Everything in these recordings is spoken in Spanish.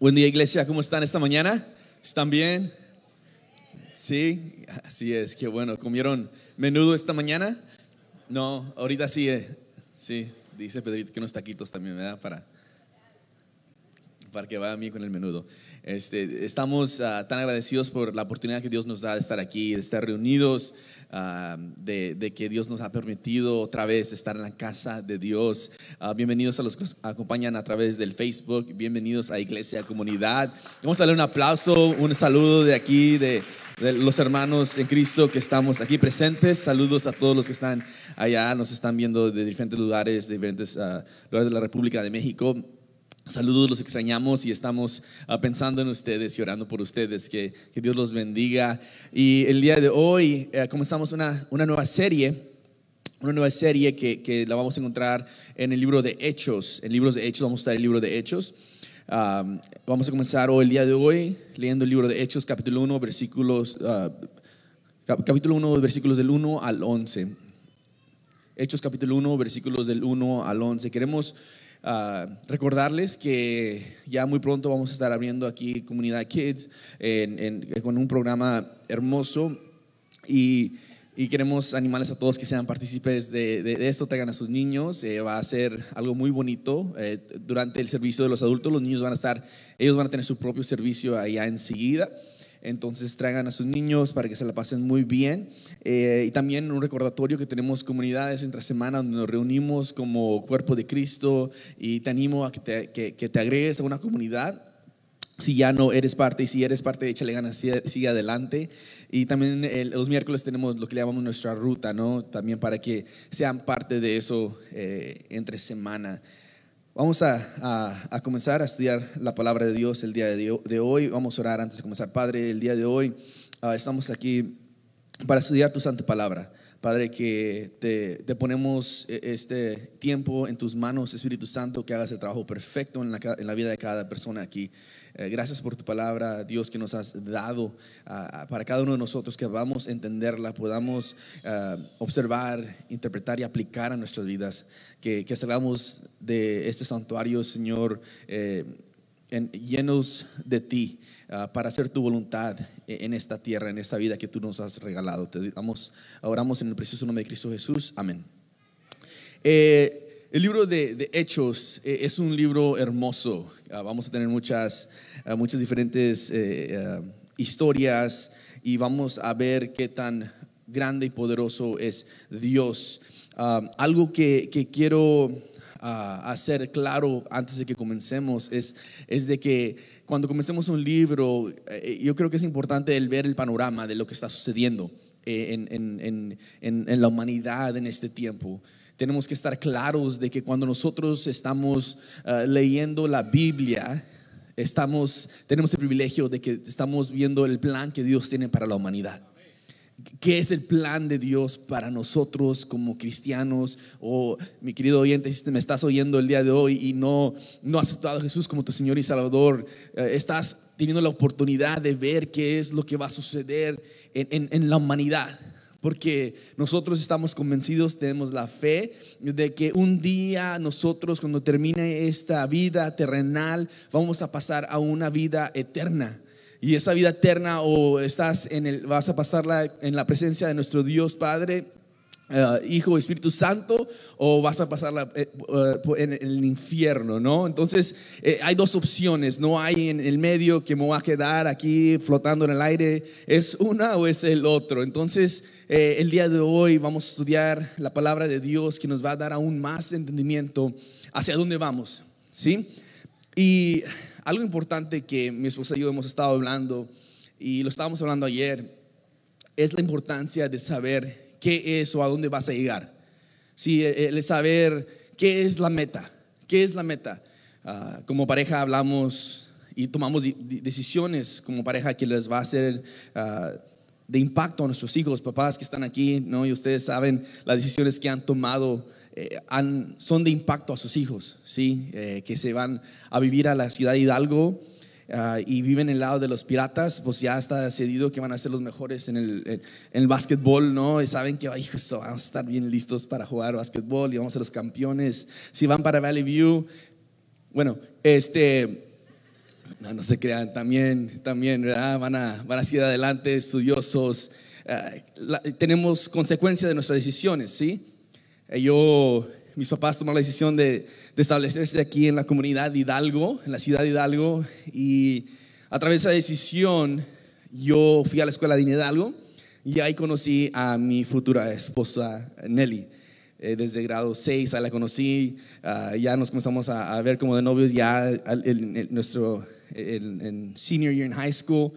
Buen día iglesia, ¿cómo están esta mañana? ¿Están bien? Sí, así es, qué bueno. ¿Comieron menudo esta mañana? No, ahorita sí, eh, sí, dice Pedrito que unos taquitos también, ¿verdad? Para, para que vaya a mí con el menudo. Este, estamos ah, tan agradecidos por la oportunidad que Dios nos da de estar aquí, de estar reunidos, ah, de, que Dios nos ha permitido otra vez estar en la casa de Dios. Ah, bienvenidos a los que nos acompañan a través del Facebook, bienvenidos a Iglesia Comunidad. Vamos a darle un aplauso, un saludo de aquí, de, de los hermanos en Cristo que estamos aquí presentes. Saludos a todos los que están allá, nos están viendo de diferentes lugares, de diferentes lugares de la República de México. Saludos, los extrañamos y estamos ah, pensando en ustedes y orando por ustedes. Que, Dios los bendiga. Y el día de hoy eh, comenzamos una, una, nueva serie, una nueva serie que, que, la vamos a encontrar en el libro de Hechos. En libros de Hechos vamos a estar en el libro de Hechos. vamos a comenzar hoy, el día de hoy, leyendo el libro de Hechos, capítulo 1, versículos, uh, capítulo 1, versículos del 1 al 11. Hechos capítulo 1, versículos del 1 al 11. Queremos recordarles que ya muy pronto vamos a estar abriendo aquí Comunidad Kids con un programa hermoso y, queremos animarles a todos que sean partícipes de, esto, traigan a sus niños, eh, va a ser algo muy bonito. Eh, durante el servicio de los adultos, los niños van a estar, ellos van a tener su propio servicio allá enseguida. Entonces traigan a sus niños para que se la pasen muy bien. Eh, y también un recordatorio que tenemos comunidades entre semana donde nos reunimos como cuerpo de Cristo y te animo a que te, que, te agregues a una comunidad. Si ya no eres parte y si eres parte, échale ganas, sigue, adelante. Y también los miércoles tenemos lo que llamamos nuestra ruta, ¿no? También para que sean parte de eso eh, entre semana. Vamos a, comenzar a estudiar la palabra de Dios el día de, hoy. Vamos a orar antes de comenzar. Padre, el día de hoy ah, estamos aquí para estudiar tu santa palabra. Padre, que te, ponemos e, este tiempo en tus manos, Espíritu Santo, que hagas el trabajo perfecto en la, vida de cada persona aquí. Eh, gracias por tu palabra, Dios, que nos has dado para cada uno de nosotros, que vamos a entenderla, podamos ah, observar, interpretar y aplicar a nuestras vidas que, que salgamos de este santuario, Señor, eh, llenos de ti. Ah, para hacer tu voluntad en esta tierra, en esta vida que tú nos has regalado. Te damos, oramos en el precioso nombre de Cristo Jesús. Amén. Eh, el libro de, Hechos eh, es un libro hermoso. Ah, vamos a tener muchas, muchas diferentes historias y vamos a ver qué tan grande y poderoso es Dios. Ah, algo que, quiero ah, hacer claro antes de que comencemos es, es de que cuando comencemos un libro, eh, yo creo que es importante el ver el panorama de lo que está sucediendo eh, en, la humanidad en este tiempo tenemos que estar claros de que cuando nosotros estamos ah, leyendo la Biblia, estamos, tenemos el privilegio de que estamos viendo el plan que Dios tiene para la humanidad. ¿Qué es el plan de Dios para nosotros como cristianos? O mi querido oyente, si me estás oyendo el día de hoy y no, no has aceptado a Jesús como tu Señor y Salvador, eh, estás teniendo la oportunidad de ver qué es lo que va a suceder en, en la humanidad. Porque nosotros estamos convencidos, tenemos la fe de que un día nosotros cuando termine esta vida terrenal vamos a pasar a una vida eterna y esa vida eterna o estás en el, vas a pasarla en la presencia de nuestro Dios Padre, uh, Hijo, Espíritu Santo, o vas a pasarla eh, uh, en, el infierno, ¿no? Entonces eh, hay dos opciones, no hay en el medio que me voy a quedar aquí flotando en el aire, es una o es el otro. Entonces el día de hoy vamos a estudiar la palabra de Dios que nos va a dar aún más entendimiento hacia dónde vamos, ¿sí? Y algo importante que mi esposa y yo hemos estado hablando, y lo estábamos hablando ayer, es la importancia de saber qué es o a dónde vas a llegar. Sí, el saber qué es la meta, qué es la meta. Ah, como pareja hablamos y tomamos decisiones como pareja que les va a hacer ah, de impacto a nuestros hijos, papás que están aquí, ¿no? Y ustedes saben las decisiones que han tomado eh, son de impacto a sus hijos, ¿sí? Eh, que se van a vivir a la ciudad de Hidalgo ah, y viven en el lado de los piratas, pues ya está decidido que van a ser los mejores en el, en, el básquetbol, ¿no? Y saben que vamos a estar bien listos para jugar básquetbol y vamos a ser los campeones. Si van para Valley View, bueno, este, No, no se crean, también, también, ¿verdad? Van a, van a seguir adelante, estudiosos. Eh, la- tenemos consecuencias de nuestras decisiones, ¿sí? Eh, yo, mis papás tomaron la decisión de, establecerse aquí en la comunidad de Hidalgo, en la ciudad de Hidalgo, y a través de esa decisión yo fui a la escuela de Hidalgo y ahí conocí a mi futura esposa Nelly. Eh, desde grado 6 ahí la conocí, ah, ya nos comenzamos a, ver como de novios ya en, nuestro en- en senior year en high school,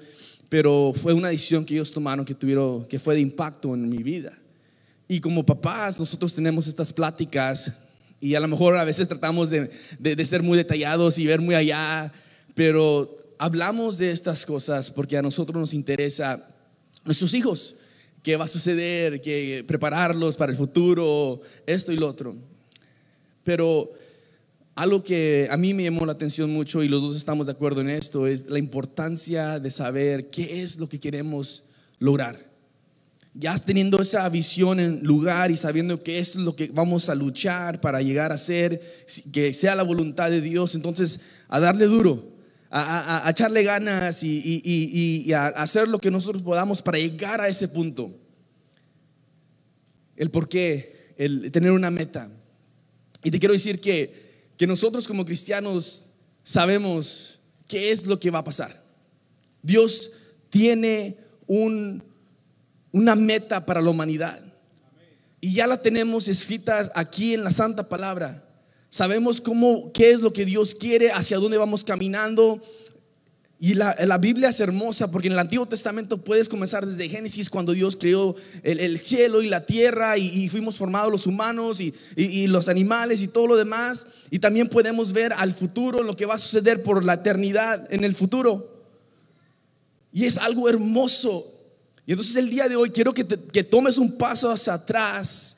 pero fue una decisión que ellos tomaron que tuvieron que fue de impacto en mi vida. Y como papás, nosotros tenemos estas pláticas y a lo mejor a veces tratamos de, de- de ser muy detallados y ver muy allá, pero hablamos de estas cosas porque a nosotros nos interesa nuestros hijos, qué va a suceder, que prepararlos para el futuro, esto y lo otro. Pero algo que a mí me llamó la atención mucho y los dos estamos de acuerdo en esto es la importancia de saber qué es lo que queremos lograr ya teniendo esa visión en lugar y sabiendo que es lo que vamos a luchar para llegar a ser, que sea la voluntad de Dios, entonces a darle duro, a, a- a echarle ganas y, y- y- y a hacer lo que nosotros podamos para llegar a ese punto. El por qué, el tener una meta. Y te quiero decir que, que nosotros como cristianos sabemos qué es lo que va a pasar. Dios tiene un una meta para la humanidad. Y ya la tenemos escrita aquí en la Santa Palabra. Sabemos cómo, qué es lo que Dios quiere, hacia dónde vamos caminando. Y la, la Biblia es hermosa porque en el Antiguo Testamento puedes comenzar desde Génesis cuando Dios creó el, el cielo y la tierra y, fuimos formados los humanos y- y los animales y todo lo demás. Y también podemos ver al futuro, lo que va a suceder por la eternidad en el futuro. Y es algo hermoso. Y entonces el día de hoy quiero que, te- que tomes un paso hacia atrás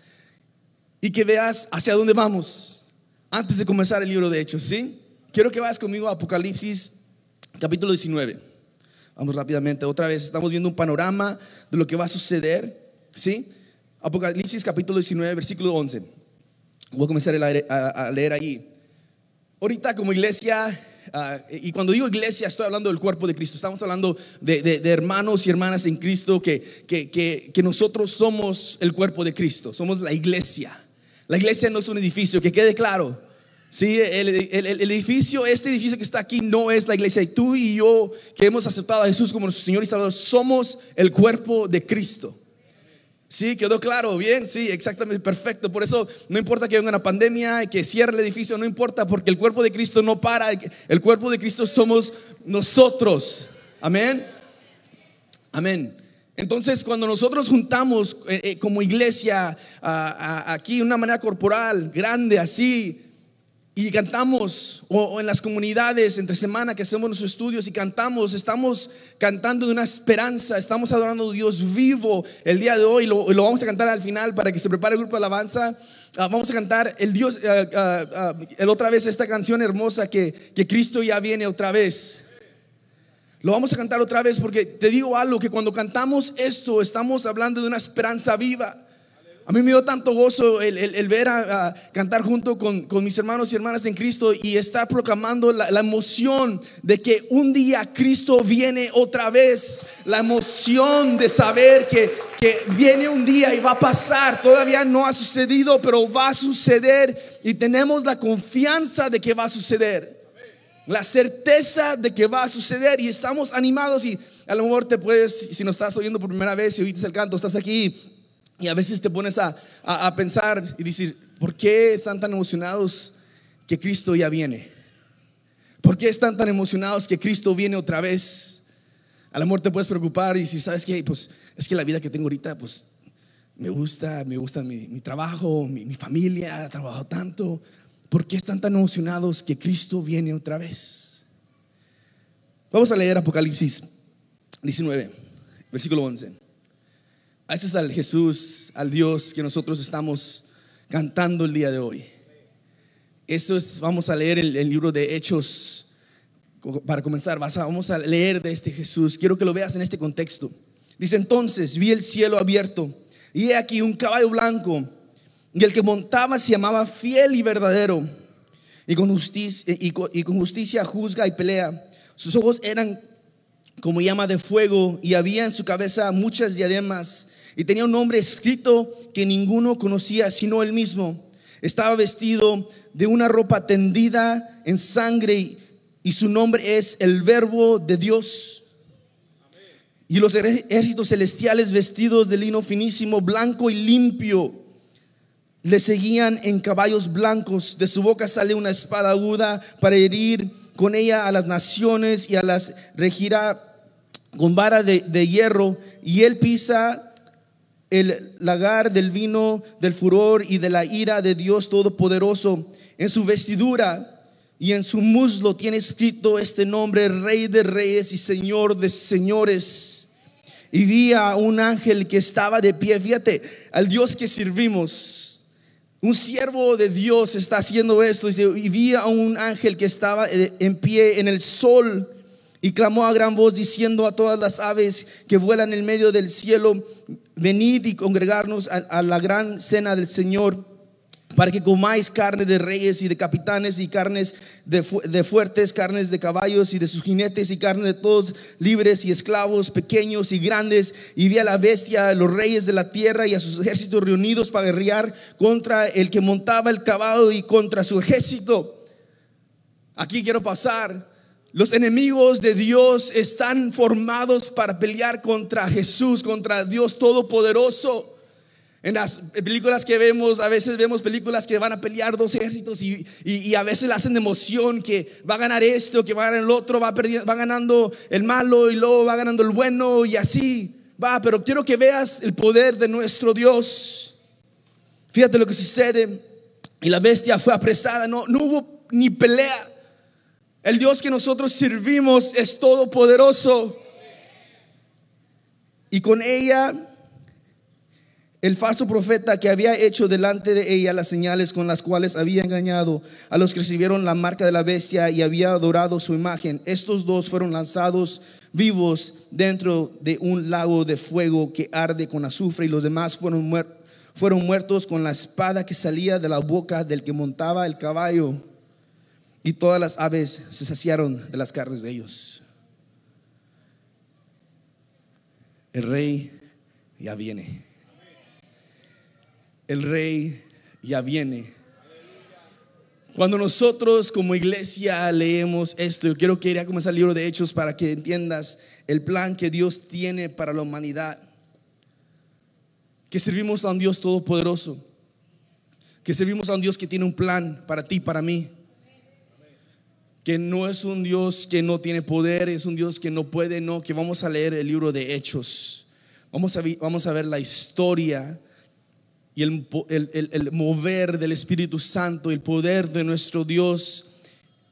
y que veas hacia dónde vamos antes de comenzar el libro de Hechos, ¿sí? Quiero que vayas conmigo a Apocalipsis capítulo 19. Vamos rápidamente, otra vez estamos viendo un panorama de lo que va a suceder, ¿sí? Apocalipsis capítulo 19, versículo 11. Voy a comenzar a leer, ahí. Ahorita como iglesia, ah, y cuando digo iglesia estoy hablando del cuerpo de Cristo, estamos hablando de, de- de hermanos y hermanas en Cristo, que, que, que- que nosotros somos el cuerpo de Cristo, somos la iglesia. La iglesia no es un edificio, que quede claro. Sí, el, el- el edificio, este edificio que está aquí no es la iglesia. Y tú y yo que hemos aceptado a Jesús como nuestro Señor y Salvador, somos el cuerpo de Cristo. Sí, quedó claro, bien, sí, exactamente, perfecto. Por eso no importa que venga una pandemia, que cierre el edificio, no importa, porque el cuerpo de Cristo no para. El cuerpo de Cristo somos nosotros. Amén. Amén. Entonces, cuando nosotros juntamos eh, eh, como iglesia aquí de una manera corporal, grande, así, y cantamos, o, en las comunidades entre semana que hacemos nuestros estudios y cantamos, estamos cantando de una esperanza, estamos adorando a Dios vivo el día de hoy, lo, lo vamos a cantar al final para que se prepare el grupo de alabanza. Ah, vamos a cantar el Dios, ah, ah, el otra vez esta canción hermosa que, que Cristo ya viene otra vez. Lo vamos a cantar otra vez porque te digo algo, que cuando cantamos esto estamos hablando de una esperanza viva. A mí me dio tanto gozo el, el- ver a, cantar junto con, con mis hermanos y hermanas en Cristo y estar proclamando la, la emoción de que un día Cristo viene otra vez. La emoción de saber que, que viene un día y va a pasar. Todavía no ha sucedido, pero va a suceder y tenemos la confianza de que va a suceder la certeza de que va a suceder y estamos animados y a lo mejor te puedes, si nos estás oyendo por primera vez y oíste el canto, estás aquí y a veces te pones a, a- pensar y decir, ¿por qué están tan emocionados que Cristo ya viene? ¿Por qué están tan emocionados que Cristo viene otra vez? A lo mejor te puedes preocupar y si sabes que, pues es que la vida que tengo ahorita, pues me gusta, me gusta mi, mi trabajo, mi, mi familia, he trabajado tanto. ¿Por qué están tan emocionados que Cristo viene otra vez? Vamos a leer Apocalipsis 19, versículo 11. A este es al Jesús, al Dios que nosotros estamos cantando el día de hoy. Esto es, vamos a leer el, libro de Hechos para comenzar. Vamos a leer de este Jesús. Quiero que lo veas en este contexto. Dice entonces, vi el cielo abierto y he aquí un caballo blanco y el que montaba se llamaba fiel y verdadero y con justicia, con- y con justicia juzga y pelea. Sus ojos eran como llama de fuego y había en su cabeza muchas diademas y tenía un nombre escrito que ninguno conocía sino él mismo. Estaba vestido de una ropa tendida en sangre y su nombre es el verbo de Dios. Y los ejércitos celestiales vestidos de lino finísimo, blanco y limpio, le seguían en caballos blancos. De su boca sale una espada aguda para herir con ella a las naciones y a las regirá con vara de, hierro. Y él pisa el lagar del vino, del furor y de la ira de Dios Todopoderoso. En su vestidura y en su muslo tiene escrito este nombre, Rey de Reyes y Señor de Señores. Y vi a un ángel que estaba de pie, fíjate, al Dios que servimos un siervo de Dios está haciendo esto. y vi a un ángel que estaba eh, en pie en el sol y clamó a gran voz diciendo a todas las aves que vuelan en medio del cielo, venid y congregarnos a la gran cena del Señor para que comáis carne de reyes y de capitanes y carnes de, fuertes, carnes de caballos y de sus jinetes y carne de todos libres y esclavos, pequeños y grandes. Y vi a la bestia, a los reyes de la tierra y a sus ejércitos reunidos para guerrear contra el que montaba el caballo y contra su ejército. Aquí quiero pasar. Los enemigos de Dios están formados para pelear contra Jesús, contra Dios Todopoderoso. En las películas que vemos, a veces vemos películas que van a pelear dos ejércitos y, a veces le hacen de emoción que va a ganar esto, que va a ganar el otro, va, va ganando el malo y luego va ganando el bueno y así va. Pero quiero que veas el poder de nuestro Dios. Fíjate lo que sucede. Y la bestia fue apresada, no, no hubo ni pelea. El Dios que nosotros servimos es todopoderoso. Y con ella el falso profeta que había hecho delante de ella las señales con las cuales había engañado a los que recibieron la marca de la bestia y había adorado su imagen. Estos dos fueron lanzados vivos dentro de un lago de fuego que arde con azufre y los demás fueron, fueron muertos con la espada que salía de la boca del que montaba el caballo. Y todas las aves se saciaron de las carnes de ellos. El rey ya viene el rey ya viene. Cuando nosotros como iglesia leemos esto, yo quiero que ir a comenzar el libro de Hechos para que entiendas el plan que Dios tiene para la humanidad. Que servimos a un Dios todopoderoso. Que servimos a un Dios que tiene un plan para ti, para mí. Que no es un Dios que no tiene poder, es un Dios que no puede, no. Que vamos a leer el libro de Hechos. Vamos a, vamos a ver la historia y el, mover del Espíritu Santo, el poder de nuestro Dios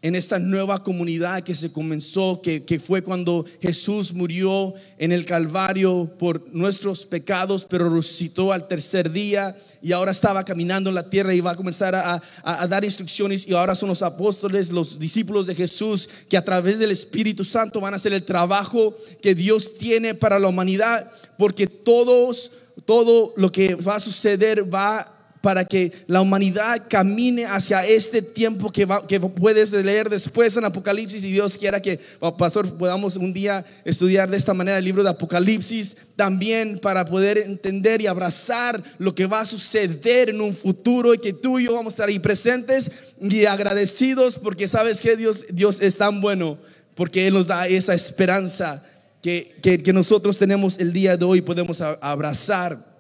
en esta nueva comunidad que se comenzó, que, que, fue cuando Jesús murió en el Calvario por nuestros pecados, pero resucitó al tercer día y ahora estaba caminando en la tierra y va a comenzar a, a, dar instrucciones. Y ahora son los apóstoles, los discípulos de Jesús, que a través del Espíritu Santo van a hacer el trabajo que Dios tiene para la humanidad, porque todos todo lo que va a suceder va para que la humanidad camine hacia este tiempo que, que puedes leer después en Apocalipsis y Dios quiera que, pastor, podamos un día estudiar de esta manera el libro de Apocalipsis también para poder entender y abrazar lo que va a suceder en un futuro y que tú y yo vamos a estar ahí presentes y agradecidos porque sabes que Dios, Dios es tan bueno porque Él nos da esa esperanza que, nosotros tenemos el día de hoy podemos abrazar.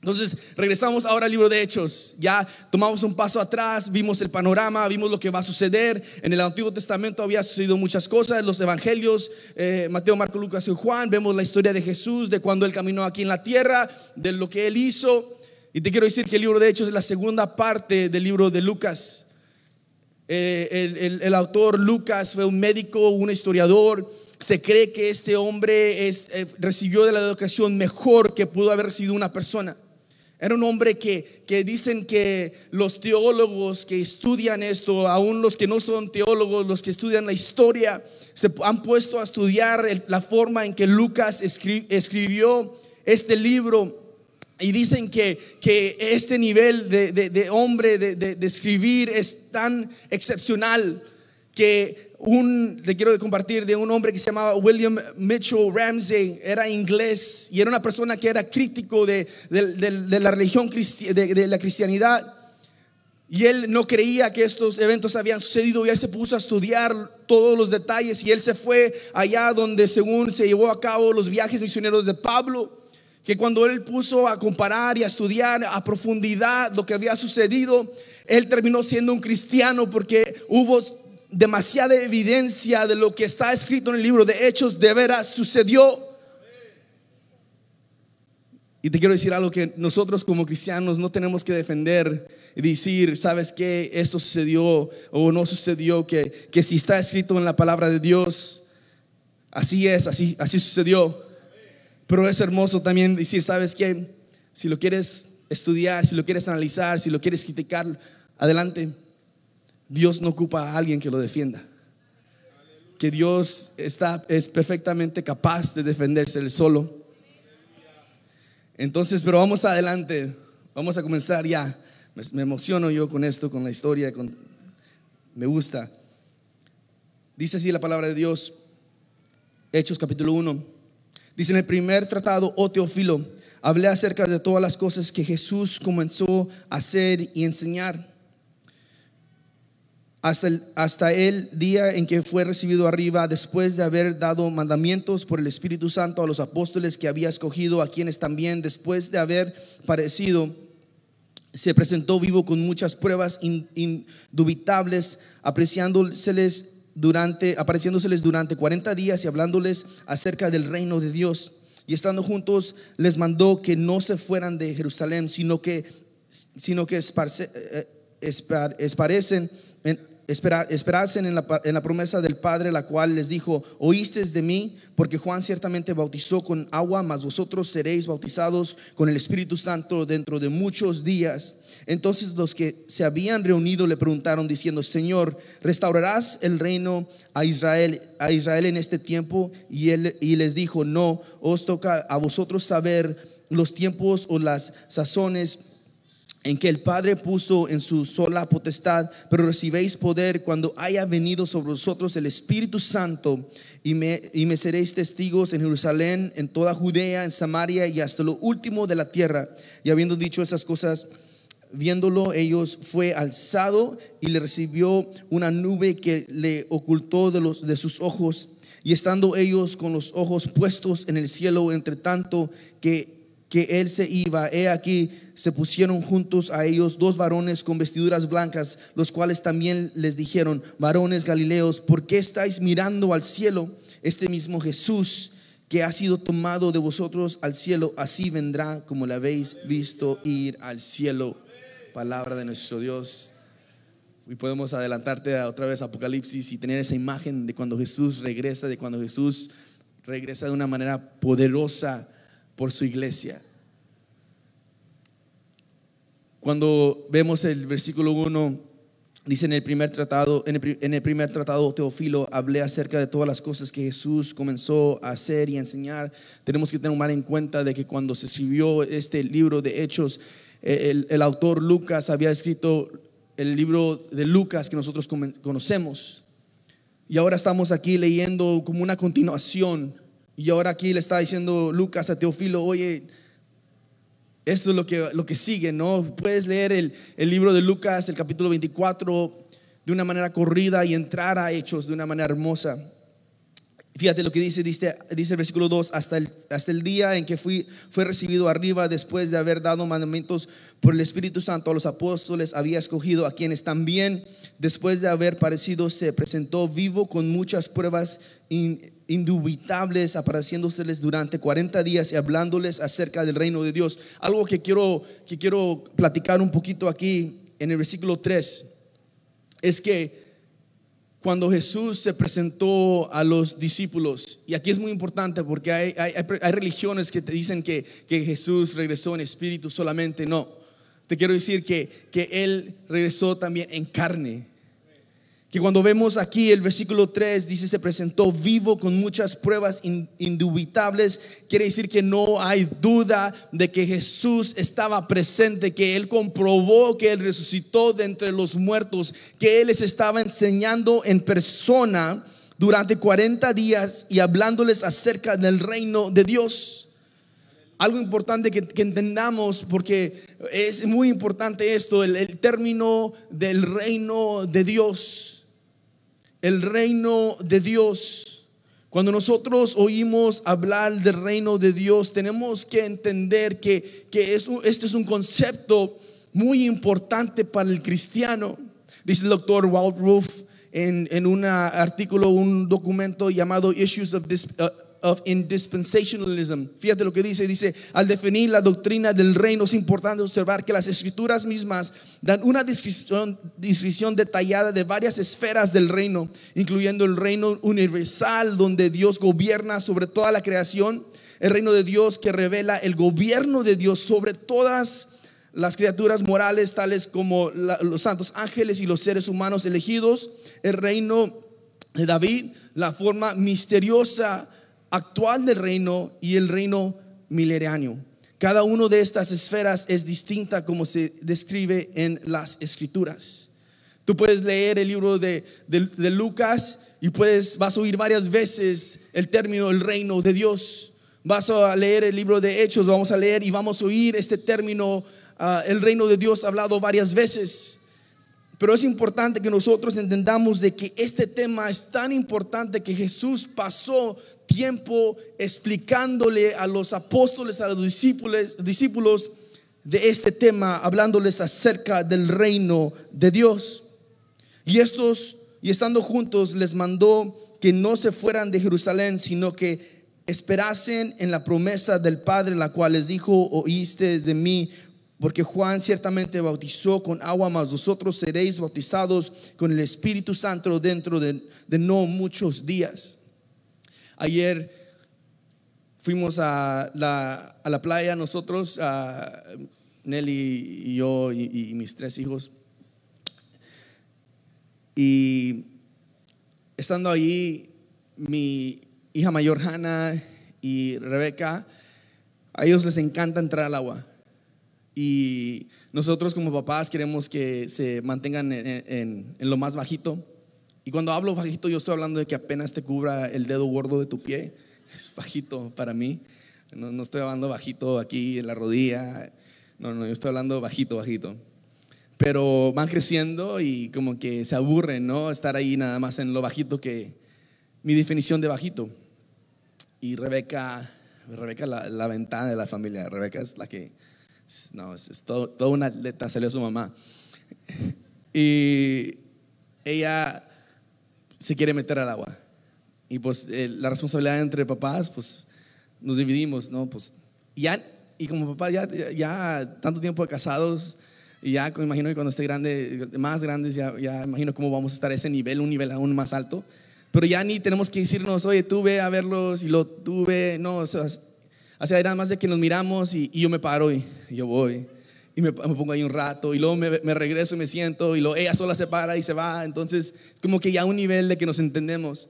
Entonces, regresamos ahora al libro de Hechos. Ya tomamos un paso atrás, vimos el panorama, vimos lo que va a suceder. En el Antiguo Testamento había sucedido muchas cosas. Los evangelios, eh, Mateo, Marco, Lucas y Juan, vemos la historia de Jesús, de cuando él caminó aquí en la tierra, de lo que él hizo. Y te quiero decir que el libro de Hechos es la segunda parte del libro de Lucas. Eh, el, autor Lucas fue un médico, un historiador se cree que este hombre eh, recibió de la educación mejor que pudo haber recibido una persona. Era un hombre que, que, dicen que los teólogos que estudian esto, aún los que no son teólogos, los que estudian la historia, se han puesto a estudiar la forma en que Lucas escribió este libro. Y dicen que, que este nivel de, de, de hombre de, de escribir es tan excepcional que un, te quiero compartir de un hombre que se llamaba William Mitchell Ramsey, era inglés y era una persona que era crítico de, de- de- la religión, de la cristianidad. Y él no creía que estos eventos habían sucedido y él se puso a estudiar todos los detalles y él se fue allá donde según se llevó a cabo los viajes misioneros de Pablo, que cuando él puso a comparar y a estudiar a profundidad lo que había sucedido, él terminó siendo un cristiano porque hubo demasiada evidencia de lo que está escrito en el libro de Hechos de veras sucedió. Y te quiero decir algo que nosotros como cristianos no tenemos que defender y decir, ¿sabes qué? Esto sucedió o no sucedió, que, que si está escrito en la palabra de Dios, así es, así, así sucedió. Pero es hermoso también decir, ¿sabes qué? Si lo quieres estudiar, si lo quieres analizar, si lo quieres criticar, adelante. Dios no ocupa a alguien que lo defienda. Que Dios está, es perfectamente capaz de defenderse él solo. Entonces, pero vamos adelante. Vamos a comenzar ya. Me, emociono yo con esto, con la historia, con, me gusta. Dice así la palabra de Dios, Hechos capítulo 1. Dice en el primer tratado, oh Teófilo, hablé acerca de todas las cosas que Jesús comenzó a hacer y enseñar hasta el, hasta el día en que fue recibido arriba, después de haber dado mandamientos por el Espíritu Santo a los apóstoles que había escogido, a quienes también, después de haber parecido, se presentó vivo con muchas pruebas in- indubitables, apreciándoseles durante, apareciéndoseles durante 40 días y hablándoles acerca del reino de Dios. Y estando juntos, les mandó que no se fueran de Jerusalén, sino que, sino que esparce- eh, espar- esparecen en- espera- esperasen en la, en la promesa del Padre, la cual les dijo, oísteis de mí, porque Juan ciertamente bautizó con agua, mas vosotros seréis bautizados con el Espíritu Santo dentro de muchos días. Entonces los que se habían reunido le preguntaron diciendo, Señor, ¿restaurarás el reino a Israel, a Israel en este tiempo? Y él y les dijo, no, os toca a vosotros saber los tiempos o las sazones en que el Padre puso en su sola potestad, pero recibéis poder cuando haya venido sobre vosotros el Espíritu Santo y me, y me seréis testigos en Jerusalén, en toda Judea, en Samaria y hasta lo último de la tierra. Y habiendo dicho esas cosas, viéndolo ellos, fue alzado y le recibió una nube que le ocultó de, los, de sus ojos. Y estando ellos con los ojos puestos en el cielo, entre tanto que que él se iba, he aquí, se pusieron juntos a ellos dos varones con vestiduras blancas, los cuales también les dijeron, varones galileos, ¿por qué estáis mirando al cielo? Este mismo Jesús que ha sido tomado de vosotros al cielo, así vendrá como le habéis visto ir al cielo. Palabra de nuestro Dios. Y podemos adelantarte otra vez a Apocalipsis y tener esa imagen de cuando Jesús regresa, de cuando Jesús regresa de una manera poderosa por su iglesia. Cuando vemos el versículo 1, dice en el primer tratado, en el, primer tratado Teofilo, hablé acerca de todas las cosas que Jesús comenzó a hacer y a enseñar. Tenemos que tomar en cuenta de que cuando se escribió este libro de Hechos, eh, el, autor Lucas había escrito el libro de Lucas que nosotros conocemos. Y ahora estamos aquí leyendo como una continuación. Y ahora aquí le está diciendo Lucas a Teofilo, oye, esto es lo que, lo que sigue, ¿no? Puedes leer el, el libro de Lucas, el capítulo 24, de una manera corrida y entrar a hechos de una manera hermosa. Fíjate lo que dice, dice, dice el versículo 2, hasta el, hasta el día en que fui, fue recibido arriba después de haber dado mandamientos por el Espíritu Santo a los apóstoles, había escogido a quienes también, después de haber parecido, se presentó vivo con muchas pruebas in- indubitables, apareciéndoseles durante 40 días y hablándoles acerca del reino de Dios. Algo que quiero, que quiero platicar un poquito aquí en el versículo 3 es que cuando Jesús se presentó a los discípulos, y aquí es muy importante porque hay, religiones que te dicen que, que Jesús regresó en espíritu solamente, no, te quiero decir que, que Él regresó también en carne. Que cuando vemos aquí el versículo 3 dice se presentó vivo con muchas pruebas indubitables, quiere decir que no hay duda de que Jesús estaba presente, que Él comprobó que Él resucitó de entre los muertos, que Él les estaba enseñando en persona durante 40 días y hablándoles acerca del reino de Dios algo importante que, entendamos, porque es muy importante esto, el, término del reino de Dios. El reino de Dios. Cuando nosotros oímos hablar del reino de Dios, tenemos que entender que, que este es un concepto muy importante para el cristiano. Dice el doctor Walt Roof en, en un artículo, un documento llamado Issues of This, uh, of indispensationalism. Fíjate lo que dice, dice, al definir la doctrina del reino es importante observar que las escrituras mismas dan una descripción, descripción detallada de varias esferas del reino, incluyendo el reino universal donde Dios gobierna sobre toda la creación, el reino de Dios que revela el gobierno de Dios sobre todas las criaturas morales tales como los santos ángeles y los seres humanos elegidos, el reino de David, la forma misteriosa actual del reino y el reino milenario. Cada una de estas esferas es distinta como se describe en las escrituras. Tú puedes leer el libro de, Lucas y puedes, vas a oír varias veces el término el reino de Dios. Vas a leer el libro de Hechos, vamos a leer y vamos a oír este término, ah, el reino de Dios hablado varias veces. Pero es importante que nosotros entendamos de que este tema es tan importante que Jesús pasó tiempo explicándole a los apóstoles, a los discípulos, discípulos de este tema, hablándoles acerca del reino de Dios. Y estos, y estando juntos, les mandó que no se fueran de Jerusalén, sino que esperasen en la promesa del Padre, la cual les dijo, oíste de mí, porque Juan ciertamente bautizó con agua, mas vosotros seréis bautizados con el Espíritu Santo dentro de, no muchos días. Ayer fuimos a la, playa nosotros, Nelly y yo y, mis tres hijos. Y estando ahí, mi hija mayor Hannah y Rebeca, a ellos les encanta entrar al agua. Y nosotros como papás queremos que se mantengan en, lo más bajito. Y cuando hablo bajito, yo estoy hablando de que apenas te cubra el dedo gordo de tu pie. Es bajito para mí. No, no estoy hablando bajito aquí en la rodilla. No, no, yo estoy hablando bajito, bajito. Pero van creciendo y como que se aburren, ¿no? Estar ahí nada más en lo bajito que mi definición de bajito. Y Rebeca, Rebeca la, la ventana de la familia. Rebeca es la que no, es, todo, toda una atleta, salió su mamá. Y ella se quiere meter al agua. Y pues la responsabilidad entre papás, pues nos dividimos, ¿no? Pues ya, y como papás ya, ya tanto tiempo de casados, y ya imagino que cuando esté grande, más grandes, ya, ya imagino cómo vamos a estar a ese nivel, un nivel aún más alto. Pero ya ni tenemos que decirnos, oye, tú ve a verlos y lo tú ve, no, o sea, o sea, era más de que nos miramos y, yo me paro y, yo voy. Y me, pongo ahí un rato y luego me, regreso y me siento y luego ella sola se para y se va. Entonces, es como que ya un nivel de que nos entendemos.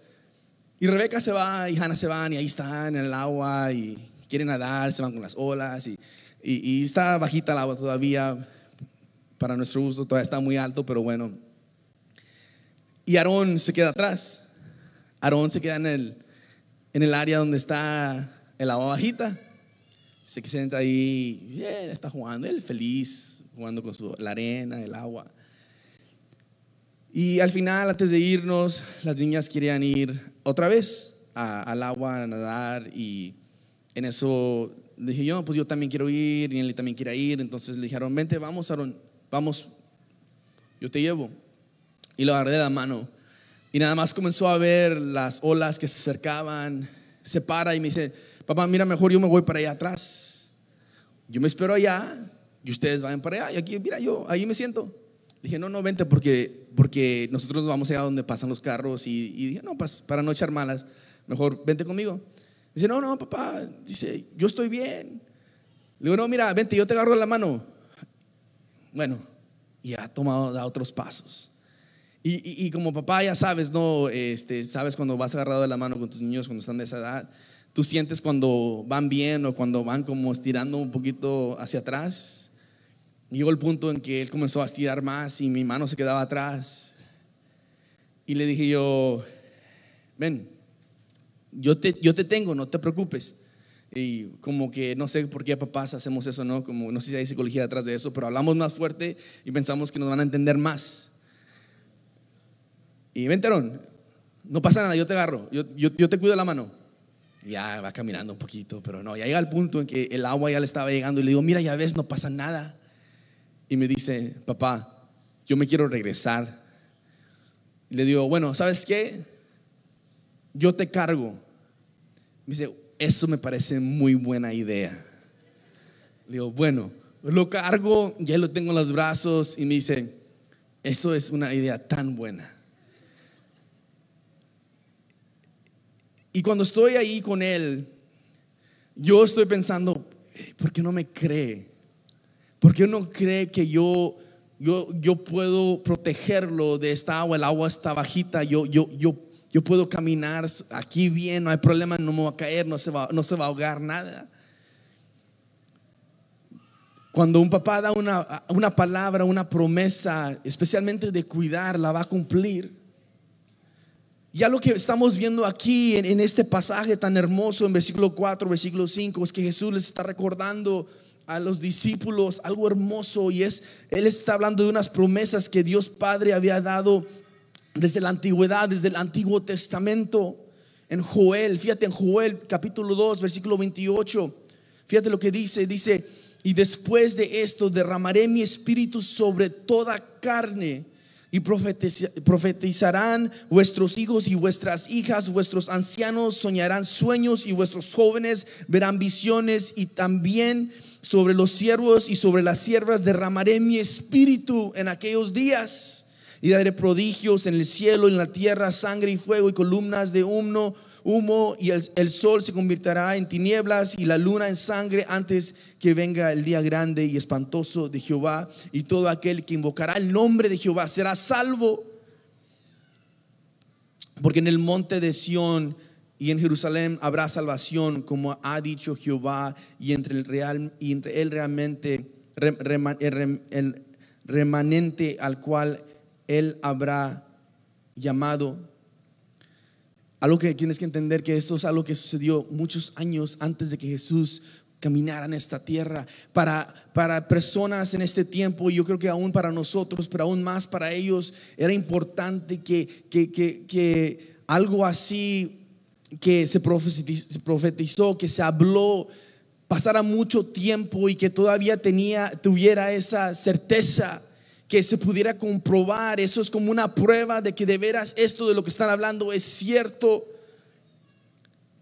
Y Rebeca se va y Hannah se van y ahí están en el agua y quieren nadar, se van con las olas y, y, está bajita el agua todavía. Para nuestro gusto todavía está muy alto, pero bueno. Y Aarón se queda atrás. Aarón se queda en el, en el área donde está el agua bajita. Se sienta ahí, bien, está jugando, él feliz, jugando con su, la arena, el agua. Y al final, antes de irnos, las niñas querían ir otra vez al agua a nadar y en eso dije yo, pues yo también quiero ir y él también quiere ir. Entonces le dijeron, vente, vamos, Aaron, vamos, yo te llevo. Y lo agarré de la mano. Y nada más comenzó a ver las olas que se acercaban, se para y me dice, papá, mira, mejor yo me voy para allá atrás. Yo me espero allá y ustedes vayan para allá. Y aquí, mira, yo ahí me siento. Dije, no, no, vente porque, porque nosotros vamos allá donde pasan los carros. Y, dije, no, pues, para no echar malas, mejor vente conmigo. Dice, no, no, papá, dice, yo estoy bien. Le digo, no, mira, vente, yo te agarro la mano. Bueno, y ha tomado da otros pasos. Y, y, como papá ya sabes, ¿no? Este, sabes cuando vas agarrado de la mano con tus niños cuando están de esa edad, tú sientes cuando van bien o cuando van como estirando un poquito hacia atrás. Llegó el punto en que él comenzó a estirar más y mi mano se quedaba atrás. Y le dije yo, ven, yo te, yo te tengo, no te preocupes. Y como que no sé por qué papás hacemos eso, ¿no? Como no sé si hay psicología detrás de eso, pero hablamos más fuerte y pensamos que nos van a entender más. Y venterón, no pasa nada, yo te agarro, yo, yo, te cuido la mano. Ya va caminando un poquito, pero no, ya llega el punto en que el agua ya le estaba llegando y le digo, mira, ya ves, no pasa nada. Y me dice, papá, yo me quiero regresar. Y le digo, bueno, ¿sabes qué? Yo te cargo. Me dice, eso me parece muy buena idea. Le digo, bueno, lo cargo, ya lo tengo en los brazos y me dice, eso es una idea tan buena. Y cuando estoy ahí con él, yo estoy pensando, ¿por qué no me cree? ¿Por qué no cree que yo, yo, yo puedo protegerlo de esta agua? El agua está bajita, yo, yo, yo, yo puedo caminar aquí bien, no hay problema, no me va a caer, no se va, no se va a ahogar nada. Cuando un papá da una, una palabra, una promesa, especialmente de cuidar, la va a cumplir. Ya lo que estamos viendo aquí en, este pasaje tan hermoso en versículo 4, versículo 5, es que Jesús les está recordando a los discípulos algo hermoso y es, Él está hablando de unas promesas que Dios Padre había dado desde la antigüedad, desde el Antiguo Testamento. En Joel, fíjate en Joel capítulo 2, versículo 28, fíjate lo que dice, dice, y después de esto derramaré mi espíritu sobre toda carne y profetizarán vuestros hijos y vuestras hijas, vuestros ancianos soñarán sueños y vuestros jóvenes verán visiones y también sobre los siervos y sobre las siervas derramaré mi espíritu en aquellos días y daré prodigios en el cielo y en la tierra, sangre y fuego y columnas de humo humo y el, sol se convertirá en tinieblas y la luna en sangre antes que venga el día grande y espantoso de Jehová. Y todo aquel que invocará el nombre de Jehová será salvo. Porque en el monte de Sión y en Jerusalén habrá salvación, como ha dicho Jehová, y entre el real y entre él realmente el remanente al cual él habrá llamado algo que tienes que entender que esto es algo que sucedió muchos años antes de que Jesús caminara en esta tierra. Para, para personas en este tiempo, yo creo que aún para nosotros, pero aún más para ellos, era importante que, que, que, que algo así que se profetizó, que se habló, pasara mucho tiempo y que todavía tenía, tuviera esa certeza que se pudiera comprobar. Eso es como una prueba de que de veras esto de lo que están hablando es cierto.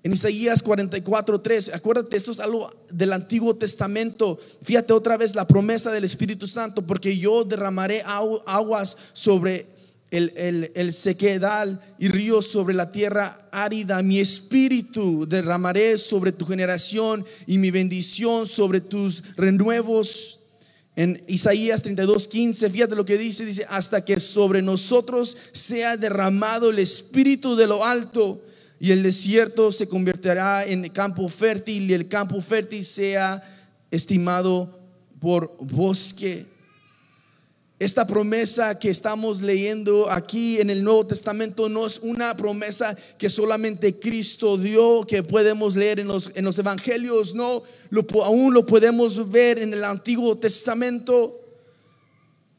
En Isaías 44, 3, acuérdate, esto es algo del Antiguo Testamento. Fíjate otra vez la promesa del Espíritu Santo, porque yo derramaré aguas sobre el, el, el, sequedal y ríos sobre la tierra árida. Mi espíritu derramaré sobre tu generación y mi bendición sobre tus renuevos en Isaías 32, 15, fíjate lo que dice, dice, hasta que sobre nosotros sea derramado el espíritu de lo alto y el desierto se convertirá en campo fértil y el campo fértil sea estimado por bosque. Esta promesa que estamos leyendo aquí en el Nuevo Testamento no es una promesa que solamente Cristo dio, que podemos leer en los, en los evangelios, no, lo, aún lo podemos ver en el Antiguo Testamento.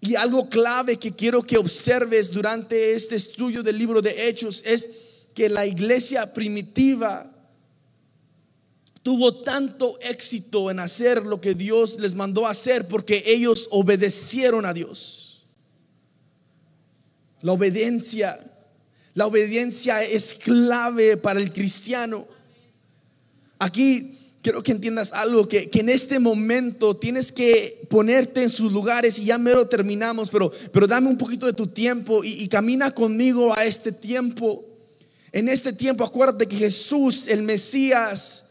Y algo clave que quiero que observes durante este estudio del libro de Hechos es que la iglesia primitiva tuvo tanto éxito en hacer lo que Dios les mandó hacer porque ellos obedecieron a Dios. La obediencia, la obediencia es clave para el cristiano. Aquí quiero que entiendas algo, que, en este momento tienes que ponerte en sus lugares y ya mero terminamos, pero, pero dame un poquito de tu tiempo y, y camina conmigo a este tiempo. En este tiempo, acuérdate que Jesús, el Mesías,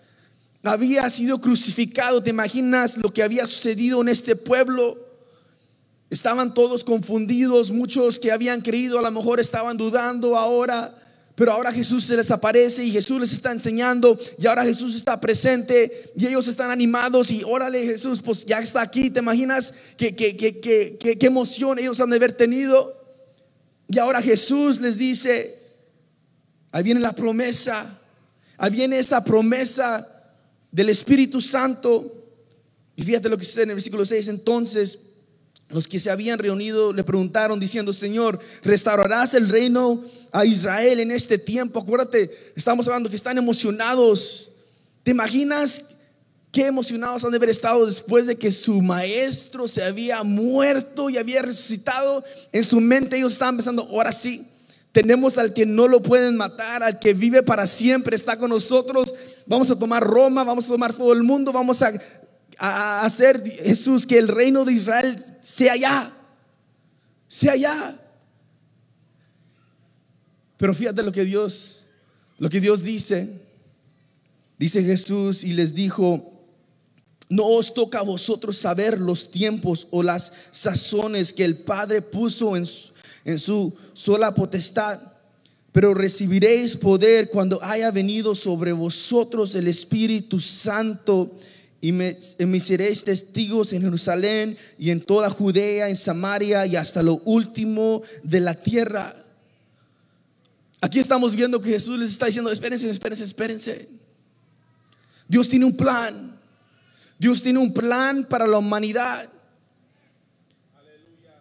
había sido crucificado. ¿Te imaginas lo que había sucedido en este pueblo? Estaban todos confundidos, muchos que habían creído a lo mejor estaban dudando ahora. Pero ahora Jesús se les aparece y Jesús les está enseñando y ahora Jesús está presente y ellos están animados y órale Jesús, pues ya está aquí. ¿Te imaginas qué, qué, qué, qué emoción ellos han de haber tenido? Y ahora Jesús les dice, ahí viene la promesa, ahí viene esa promesa del Espíritu Santo. Y fíjate lo que dice en el versículo 6, entonces los que se habían reunido le preguntaron diciendo, Señor, ¿restaurarás el reino a Israel en este tiempo? Acuérdate, estamos hablando que están emocionados. ¿Te imaginas qué emocionados han de haber estado después de que su maestro se había muerto y había resucitado? En su mente ellos estaban pensando, ahora sí, tenemos al que no lo pueden matar, al que vive para siempre, está con nosotros. Vamos a tomar Roma, vamos a tomar todo el mundo, vamos a, hacer Jesús que el reino de Israel sea allá, sea allá. Pero fíjate lo que Dios, lo que Dios dice. Dice Jesús y les dijo, no os toca a vosotros saber los tiempos o las sazones que el Padre puso en su, en su sola potestad, pero recibiréis poder cuando haya venido sobre vosotros el Espíritu Santo y me, seréis testigos en Jerusalén y en toda Judea, en Samaria y hasta lo último de la tierra. Aquí estamos viendo que Jesús les está diciendo, espérense, espérense, espérense. Dios tiene un plan. Dios tiene un plan para la humanidad.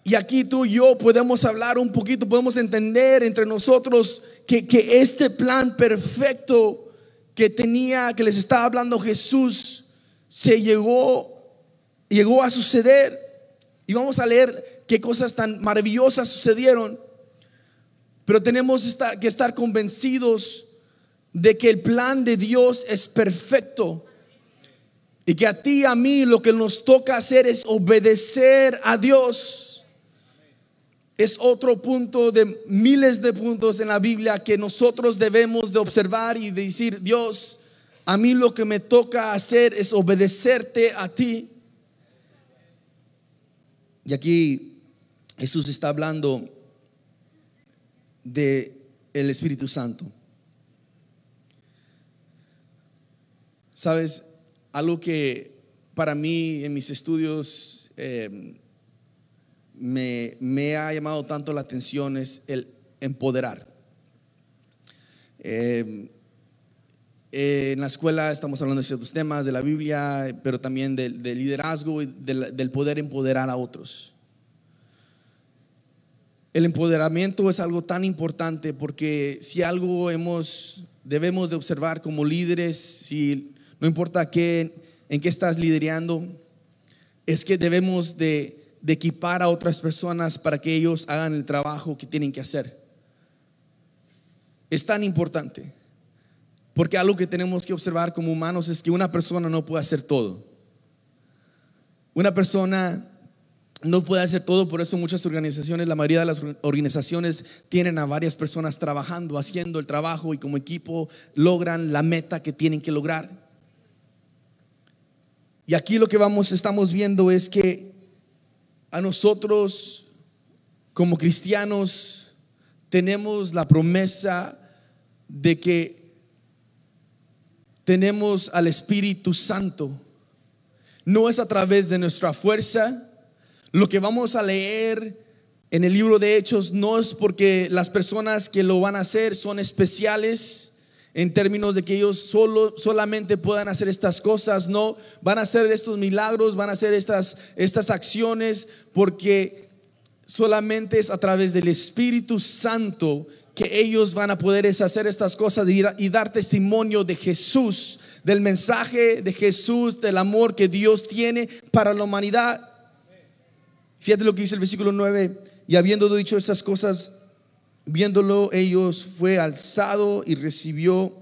Y aquí tú y yo podemos hablar un poquito, podemos entender entre nosotros que, que este plan perfecto que tenía, que les estaba hablando Jesús, se llegó, llegó a suceder. Y vamos a leer qué cosas tan maravillosas sucedieron. Pero tenemos que estar convencidos de que el plan de Dios es perfecto. Y que a ti y a mí lo que nos toca hacer es obedecer a Dios. Es otro punto de miles de puntos en la Biblia que nosotros debemos de observar y decir, Dios, a mí lo que me toca hacer es obedecerte a ti. Y aquí Jesús está hablando de el Espíritu Santo. Sabes, algo que para mí en mis estudios eh, me, ha llamado tanto la atención es el empoderar. Eh, eh, en la escuela estamos hablando de ciertos temas de la Biblia, pero también del, liderazgo y del, poder empoderar a otros. El empoderamiento es algo tan importante porque si algo hemos, debemos de observar como líderes, si no importa qué, en qué estás liderando, es que debemos de, de equipar a otras personas para que ellos hagan el trabajo que tienen que hacer. Es tan importante. Porque algo que tenemos que observar como humanos es que una persona no puede hacer todo. Una persona no puede hacer todo, por eso muchas organizaciones, la mayoría de las organizaciones tienen a varias personas trabajando, haciendo el trabajo y como equipo logran la meta que tienen que lograr. Y aquí lo que vamos estamos viendo es que a nosotros como cristianos tenemos la promesa de que tenemos al Espíritu Santo. No es a través de nuestra fuerza. Lo que vamos a leer en el libro de Hechos no es porque las personas que lo van a hacer son especiales en términos de que ellos solo, solamente puedan hacer estas cosas, no, van a hacer estos milagros, van a hacer estas, estas acciones porque solamente es a través del Espíritu Santo que ellos van a poder hacer estas cosas y dar testimonio de Jesús, del mensaje de Jesús, del amor que Dios tiene para la humanidad. Fíjate lo que dice el versículo 9, y habiendo dicho estas cosas, viéndolo ellos fue alzado y recibió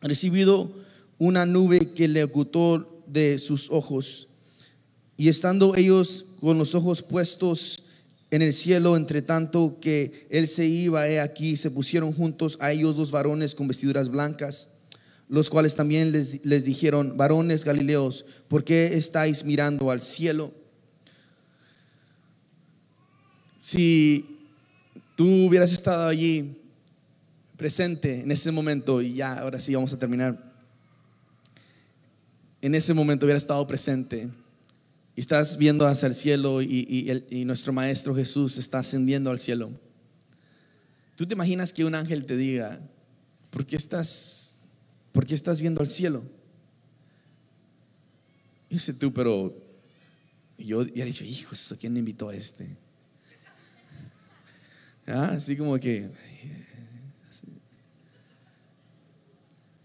recibido una nube que le ocultó de sus ojos. Y estando ellos con los ojos puestos en el cielo, entre tanto que él se iba, he aquí, se pusieron juntos a ellos dos varones con vestiduras blancas, los cuales también les, les dijeron, varones galileos, ¿por qué estáis mirando al cielo? si tú hubieras estado allí presente en ese momento, y ya, ahora sí vamos a terminar, en ese momento hubiera estado presente y estás viendo hacia el cielo y, y nuestro Maestro Jesús está ascendiendo al cielo, tú te imaginas que un ángel te diga, ¿por qué estás, por qué estás viendo al cielo? Dice tú, pero yo dicho, hijo, ¿quién invitó a este? ¿Ah? Así como que...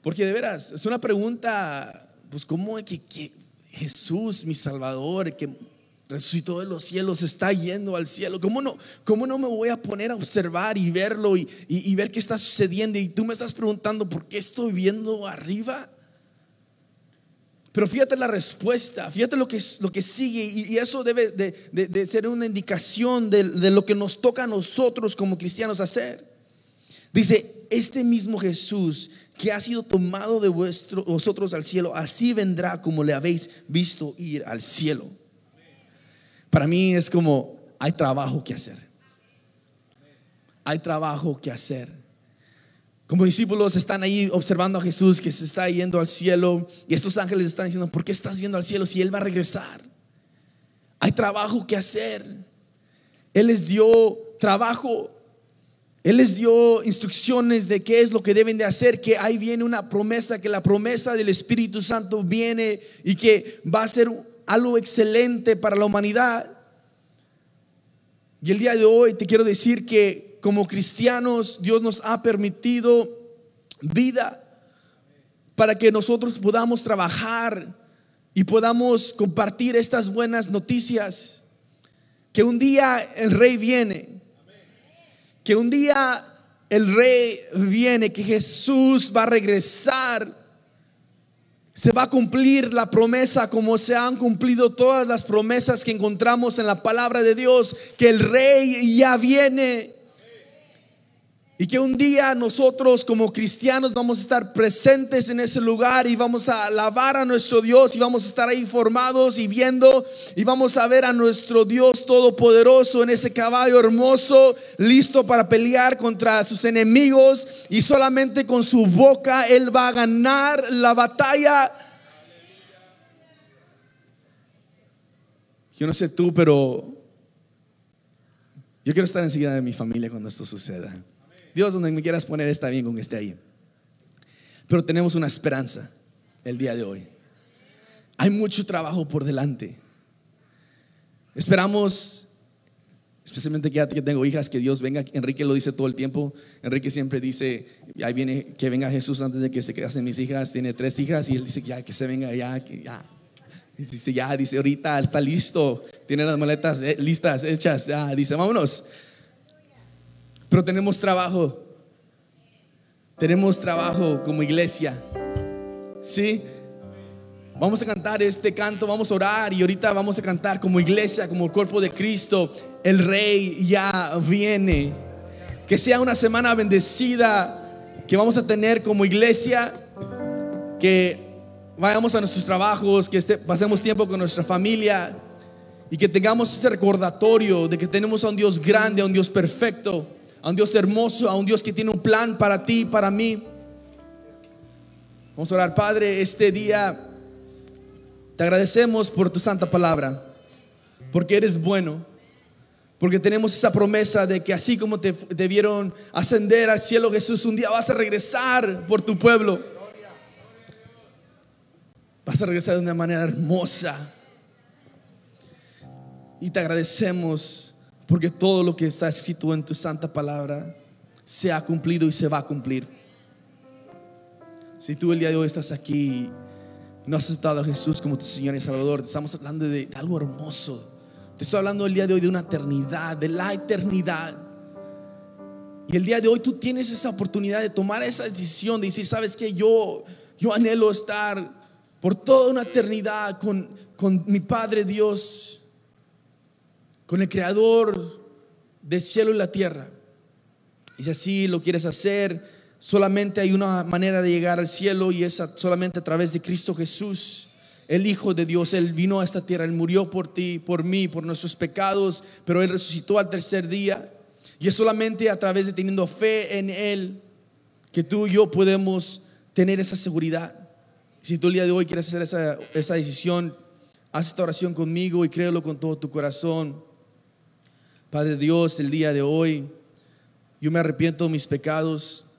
Porque de veras, es una pregunta, pues ¿cómo que, que Jesús, mi Salvador, que resucitó de los cielos, está yendo al cielo. ¿Cómo no, cómo no me voy a poner a observar y verlo y, y, ver qué está sucediendo? Y tú me estás preguntando, ¿por qué estoy viendo arriba? Pero fíjate la respuesta, fíjate lo que, lo que sigue y, eso debe de, de, ser una indicación de, de, lo que nos toca a nosotros como cristianos hacer. Dice, este mismo Jesús que ha sido tomado de vuestro, vosotros al cielo, así vendrá como le habéis visto ir al cielo. Para mí es como, hay trabajo que hacer. Hay trabajo que hacer. Como discípulos están ahí observando a Jesús que se está yendo al cielo y estos ángeles están diciendo, ¿por qué estás viendo al cielo si Él va a regresar? Hay trabajo que hacer. Él les dio trabajo. Él les dio instrucciones de qué es lo que deben de hacer, que ahí viene una promesa, que la promesa del Espíritu Santo viene y que va a ser algo excelente para la humanidad. Y el día de hoy te quiero decir que como cristianos Dios nos ha permitido vida para que nosotros podamos trabajar y podamos compartir estas buenas noticias. Que un día el rey viene, que un día el rey viene, que Jesús va a regresar. Se va a cumplir la promesa como se han cumplido todas las promesas que encontramos en la palabra de Dios, que el rey ya viene y que un día nosotros como cristianos vamos a estar presentes en ese lugar y vamos a alabar a nuestro Dios y vamos a estar ahí formados y viendo y vamos a ver a nuestro Dios todopoderoso en ese caballo hermoso, listo para pelear contra sus enemigos y solamente con su boca Él va a ganar la batalla. Yo no sé tú, pero yo quiero estar enseguida de mi familia cuando esto suceda. Dios, donde me quieras poner está bien con que esté ahí. Pero tenemos una esperanza el día de hoy. Hay mucho trabajo por delante. Esperamos, especialmente que ya tengo hijas, que Dios venga. Enrique lo dice todo el tiempo. Enrique siempre dice, ahí viene que venga Jesús antes de que se casen mis hijas. Tiene tres hijas y él dice, ya que se venga, ya, que ya. Dice, ya, dice, ahorita está listo. Tiene las maletas eh, listas, hechas. Ya, dice, vámonos. Pero tenemos trabajo. Tenemos trabajo como iglesia. ¿Sí? Vamos a cantar este canto, vamos a orar y ahorita vamos a cantar como iglesia, como el cuerpo de Cristo. El rey ya viene. Que sea una semana bendecida que vamos a tener como iglesia. Que vayamos a nuestros trabajos, que este, pasemos tiempo con nuestra familia y que tengamos ese recordatorio de que tenemos a un Dios grande, a un Dios perfecto a un Dios hermoso, a un Dios que tiene un plan para ti para mí. Vamos a orar, Padre, este día te agradecemos por tu santa palabra, porque eres bueno, porque tenemos esa promesa de que así como te debieron ascender al cielo, Jesús, un día vas a regresar por tu pueblo. Vas a regresar de una manera hermosa. Y te agradecemos porque todo lo que está escrito en tu santa palabra se ha cumplido y se va a cumplir. Si tú el día de hoy estás aquí no has aceptado a Jesús como tu Señor y Salvador, estamos hablando de algo hermoso. Te estoy hablando el día de hoy de una eternidad, de la eternidad. Y el día de hoy tú tienes esa oportunidad de tomar esa decisión, de decir, sabes que yo, yo anhelo estar por toda una eternidad con, con mi Padre Dios con el creador del cielo y la tierra. Y si así lo quieres hacer, solamente hay una manera de llegar al cielo y es solamente a través de Cristo Jesús, el Hijo de Dios, Él vino a esta tierra, Él murió por ti, por mí, por nuestros pecados, pero Él resucitó al tercer día. Y es solamente a través de teniendo fe en Él que tú y yo podemos tener esa seguridad. Si tú el día de hoy quieres hacer esa, esa decisión, haz esta oración conmigo y créelo con todo tu corazón. Padre Dios, el día de hoy, yo me arrepiento de mis pecados.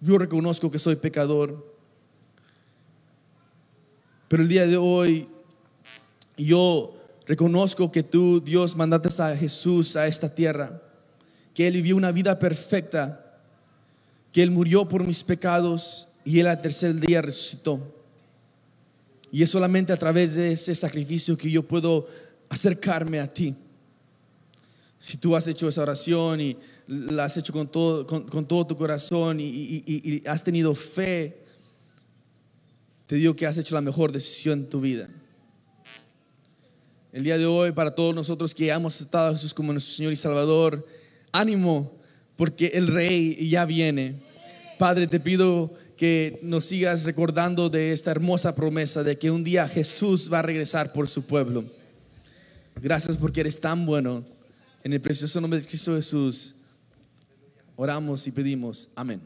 Yo reconozco que soy pecador. Pero el día de hoy yo reconozco que tú, Dios, mandaste a Jesús a esta tierra, que Él vivió una vida perfecta, que Él murió por mis pecados y Él al tercer día resucitó. Y es solamente a través de ese sacrificio que yo puedo acercarme a ti. Si tú has hecho esa oración y la has hecho con todo, con, todo tu corazón y, has tenido fe, te digo que has hecho la mejor decisión en tu vida. El día de hoy, para todos nosotros que hemos aceptado a Jesús como nuestro Señor y Salvador, ánimo, porque el Rey ya viene. Padre, te pido que nos sigas recordando de esta hermosa promesa de que un día Jesús va a regresar por su pueblo. Gracias porque eres tan bueno. En el precioso nombre de Cristo Jesús, oramos y pedimos. Amén.